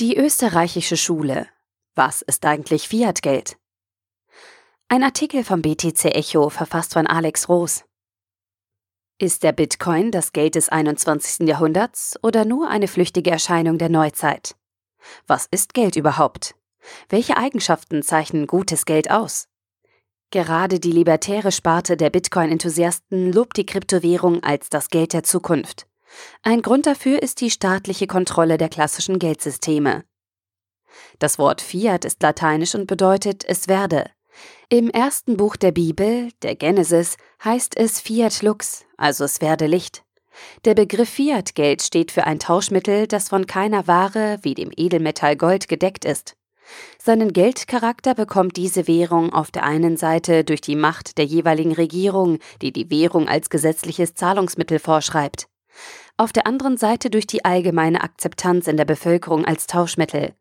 Die österreichische Schule. Was ist eigentlich Fiat-Geld? Ein Artikel vom BTC Echo, verfasst von Alex Roos. Ist der Bitcoin das Geld des 21. Jahrhunderts oder nur eine flüchtige Erscheinung der Neuzeit? Was ist Geld überhaupt? Welche Eigenschaften zeichnen gutes Geld aus? Gerade die libertäre Sparte der Bitcoin-Enthusiasten lobt die Kryptowährung als das Geld der Zukunft. Ein Grund dafür ist die staatliche Kontrolle der klassischen Geldsysteme. Das Wort Fiat ist lateinisch und bedeutet es werde. Im ersten Buch der Bibel, der Genesis, heißt es Fiat Lux, also es werde Licht. Der Begriff Fiat-Geld steht für ein Tauschmittel, das von keiner Ware wie dem Edelmetall Gold gedeckt ist. Seinen Geldcharakter bekommt diese Währung auf der einen Seite durch die Macht der jeweiligen Regierung, die die Währung als gesetzliches Zahlungsmittel vorschreibt auf der anderen Seite durch die allgemeine Akzeptanz in der Bevölkerung als Tauschmittel.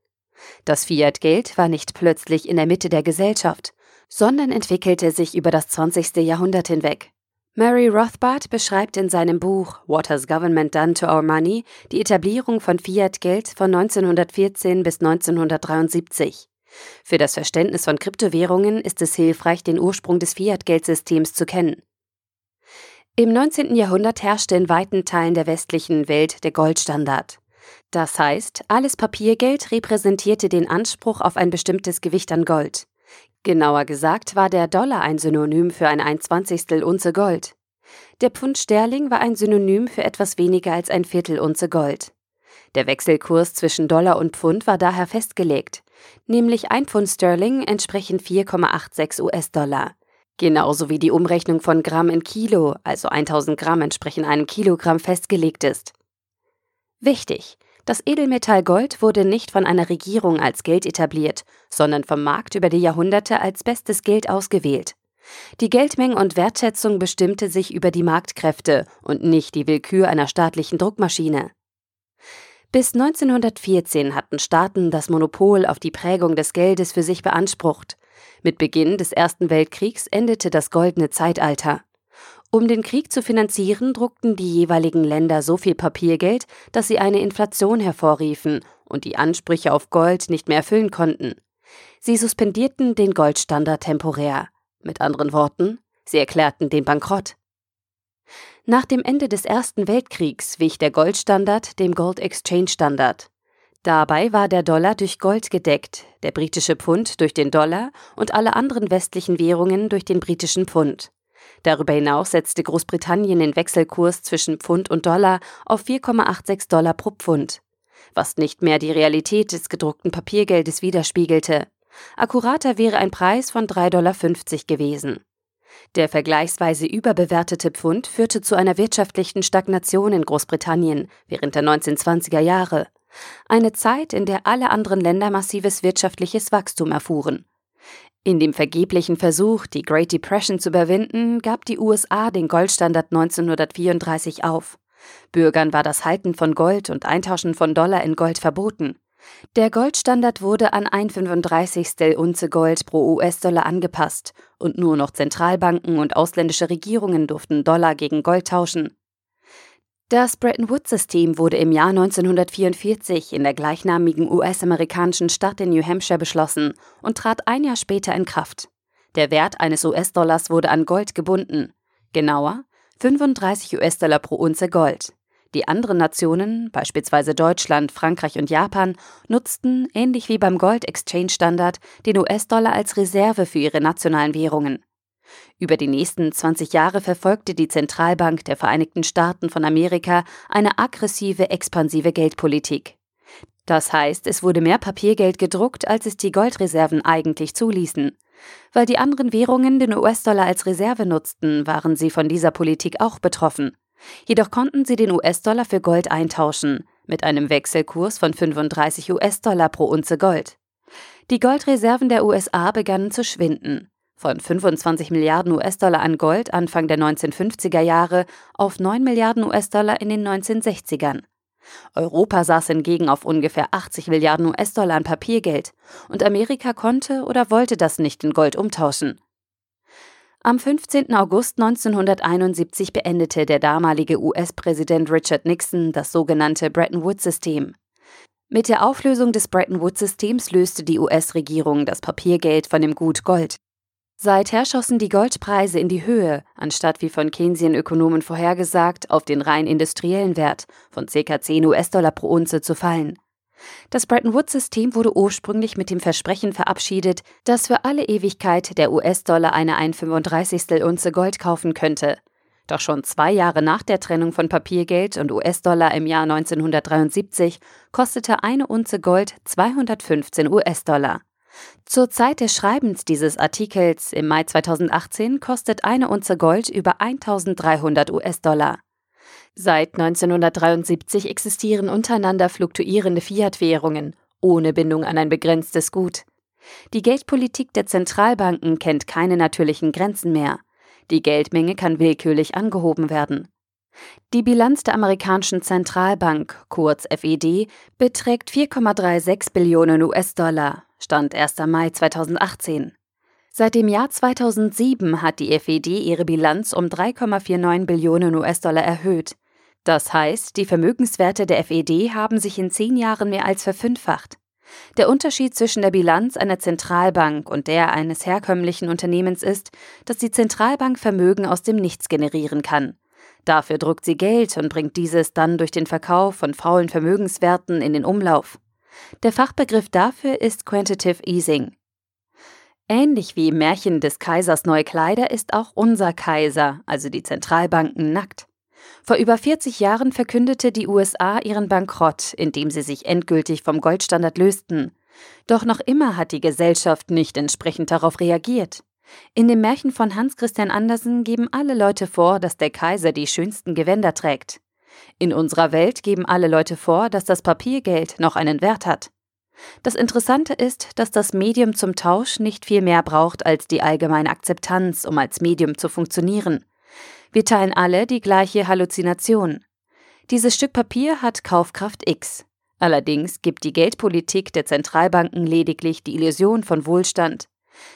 Das Fiat-Geld war nicht plötzlich in der Mitte der Gesellschaft, sondern entwickelte sich über das 20. Jahrhundert hinweg. Mary Rothbard beschreibt in seinem Buch What Has Government Done to Our Money die Etablierung von Fiat-Geld von 1914 bis 1973. Für das Verständnis von Kryptowährungen ist es hilfreich, den Ursprung des Fiat-Geldsystems zu kennen. Im 19. Jahrhundert herrschte in weiten Teilen der westlichen Welt der Goldstandard. Das heißt, alles Papiergeld repräsentierte den Anspruch auf ein bestimmtes Gewicht an Gold. Genauer gesagt war der Dollar ein Synonym für ein 1 Unze Gold. Der Pfund Sterling war ein Synonym für etwas weniger als ein Viertel Unze Gold. Der Wechselkurs zwischen Dollar und Pfund war daher festgelegt, nämlich ein Pfund Sterling entsprechen 4,86 US-Dollar. Genauso wie die Umrechnung von Gramm in Kilo, also 1000 Gramm entsprechen einem Kilogramm, festgelegt ist. Wichtig, das Edelmetall Gold wurde nicht von einer Regierung als Geld etabliert, sondern vom Markt über die Jahrhunderte als bestes Geld ausgewählt. Die Geldmenge und Wertschätzung bestimmte sich über die Marktkräfte und nicht die Willkür einer staatlichen Druckmaschine. Bis 1914 hatten Staaten das Monopol auf die Prägung des Geldes für sich beansprucht. Mit Beginn des Ersten Weltkriegs endete das goldene Zeitalter. Um den Krieg zu finanzieren, druckten die jeweiligen Länder so viel Papiergeld, dass sie eine Inflation hervorriefen und die Ansprüche auf Gold nicht mehr erfüllen konnten. Sie suspendierten den Goldstandard temporär. Mit anderen Worten, sie erklärten den Bankrott. Nach dem Ende des Ersten Weltkriegs wich der Goldstandard dem Gold Exchange Standard. Dabei war der Dollar durch Gold gedeckt, der britische Pfund durch den Dollar und alle anderen westlichen Währungen durch den britischen Pfund. Darüber hinaus setzte Großbritannien den Wechselkurs zwischen Pfund und Dollar auf 4,86 Dollar pro Pfund, was nicht mehr die Realität des gedruckten Papiergeldes widerspiegelte. Akkurater wäre ein Preis von 3,50 Dollar gewesen. Der vergleichsweise überbewertete Pfund führte zu einer wirtschaftlichen Stagnation in Großbritannien während der 1920er Jahre eine Zeit, in der alle anderen Länder massives wirtschaftliches Wachstum erfuhren. In dem vergeblichen Versuch, die Great Depression zu überwinden, gab die USA den Goldstandard 1934 auf. Bürgern war das Halten von Gold und Eintauschen von Dollar in Gold verboten. Der Goldstandard wurde an ein 35. Unze Gold pro US-Dollar angepasst und nur noch Zentralbanken und ausländische Regierungen durften Dollar gegen Gold tauschen. Das Bretton Woods-System wurde im Jahr 1944 in der gleichnamigen US-amerikanischen Stadt in New Hampshire beschlossen und trat ein Jahr später in Kraft. Der Wert eines US-Dollars wurde an Gold gebunden. Genauer 35 US-Dollar pro Unze Gold. Die anderen Nationen, beispielsweise Deutschland, Frankreich und Japan, nutzten, ähnlich wie beim Gold Exchange Standard, den US-Dollar als Reserve für ihre nationalen Währungen. Über die nächsten 20 Jahre verfolgte die Zentralbank der Vereinigten Staaten von Amerika eine aggressive, expansive Geldpolitik. Das heißt, es wurde mehr Papiergeld gedruckt, als es die Goldreserven eigentlich zuließen. Weil die anderen Währungen den US-Dollar als Reserve nutzten, waren sie von dieser Politik auch betroffen. Jedoch konnten sie den US-Dollar für Gold eintauschen, mit einem Wechselkurs von 35 US-Dollar pro Unze Gold. Die Goldreserven der USA begannen zu schwinden von 25 Milliarden US-Dollar an Gold Anfang der 1950er Jahre auf 9 Milliarden US-Dollar in den 1960ern. Europa saß hingegen auf ungefähr 80 Milliarden US-Dollar an Papiergeld und Amerika konnte oder wollte das nicht in Gold umtauschen. Am 15. August 1971 beendete der damalige US-Präsident Richard Nixon das sogenannte Bretton Woods-System. Mit der Auflösung des Bretton Woods-Systems löste die US-Regierung das Papiergeld von dem Gut Gold. Seither schossen die Goldpreise in die Höhe, anstatt wie von Keynesian-Ökonomen vorhergesagt, auf den rein industriellen Wert von ca. 10 US-Dollar pro Unze zu fallen. Das Bretton Woods-System wurde ursprünglich mit dem Versprechen verabschiedet, dass für alle Ewigkeit der US-Dollar eine 1,35 Unze Gold kaufen könnte. Doch schon zwei Jahre nach der Trennung von Papiergeld und US-Dollar im Jahr 1973 kostete eine Unze Gold 215 US-Dollar. Zur Zeit des Schreibens dieses Artikels im Mai 2018 kostet eine Unze Gold über 1300 US-Dollar. Seit 1973 existieren untereinander fluktuierende Fiat-Währungen ohne Bindung an ein begrenztes Gut. Die Geldpolitik der Zentralbanken kennt keine natürlichen Grenzen mehr. Die Geldmenge kann willkürlich angehoben werden. Die Bilanz der amerikanischen Zentralbank, kurz FED, beträgt 4,36 Billionen US-Dollar, Stand 1. Mai 2018. Seit dem Jahr 2007 hat die FED ihre Bilanz um 3,49 Billionen US-Dollar erhöht. Das heißt, die Vermögenswerte der FED haben sich in zehn Jahren mehr als verfünffacht. Der Unterschied zwischen der Bilanz einer Zentralbank und der eines herkömmlichen Unternehmens ist, dass die Zentralbank Vermögen aus dem Nichts generieren kann. Dafür druckt sie Geld und bringt dieses dann durch den Verkauf von faulen Vermögenswerten in den Umlauf. Der Fachbegriff dafür ist Quantitative Easing. Ähnlich wie im Märchen des Kaisers neue Kleider ist auch unser Kaiser, also die Zentralbanken, nackt. Vor über 40 Jahren verkündete die USA ihren Bankrott, indem sie sich endgültig vom Goldstandard lösten. Doch noch immer hat die Gesellschaft nicht entsprechend darauf reagiert. In dem Märchen von Hans Christian Andersen geben alle Leute vor, dass der Kaiser die schönsten Gewänder trägt. In unserer Welt geben alle Leute vor, dass das Papiergeld noch einen Wert hat. Das Interessante ist, dass das Medium zum Tausch nicht viel mehr braucht als die allgemeine Akzeptanz, um als Medium zu funktionieren. Wir teilen alle die gleiche Halluzination. Dieses Stück Papier hat Kaufkraft X. Allerdings gibt die Geldpolitik der Zentralbanken lediglich die Illusion von Wohlstand.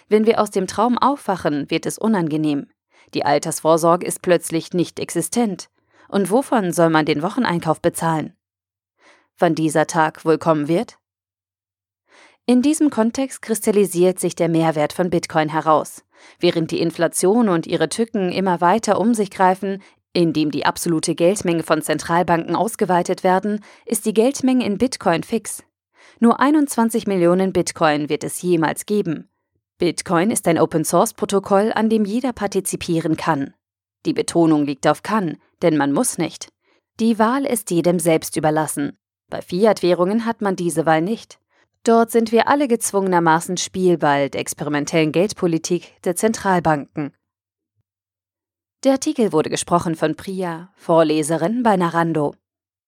Wenn wir aus dem Traum aufwachen, wird es unangenehm. Die Altersvorsorge ist plötzlich nicht existent. Und wovon soll man den Wocheneinkauf bezahlen? Wann dieser Tag wohl kommen wird? In diesem Kontext kristallisiert sich der Mehrwert von Bitcoin heraus. Während die Inflation und ihre Tücken immer weiter um sich greifen, indem die absolute Geldmenge von Zentralbanken ausgeweitet werden, ist die Geldmenge in Bitcoin fix. Nur 21 Millionen Bitcoin wird es jemals geben. Bitcoin ist ein Open-Source-Protokoll, an dem jeder partizipieren kann. Die Betonung liegt auf kann, denn man muss nicht. Die Wahl ist jedem selbst überlassen. Bei Fiat-Währungen hat man diese Wahl nicht. Dort sind wir alle gezwungenermaßen Spielball der experimentellen Geldpolitik der Zentralbanken. Der Artikel wurde gesprochen von Priya, Vorleserin bei Narando.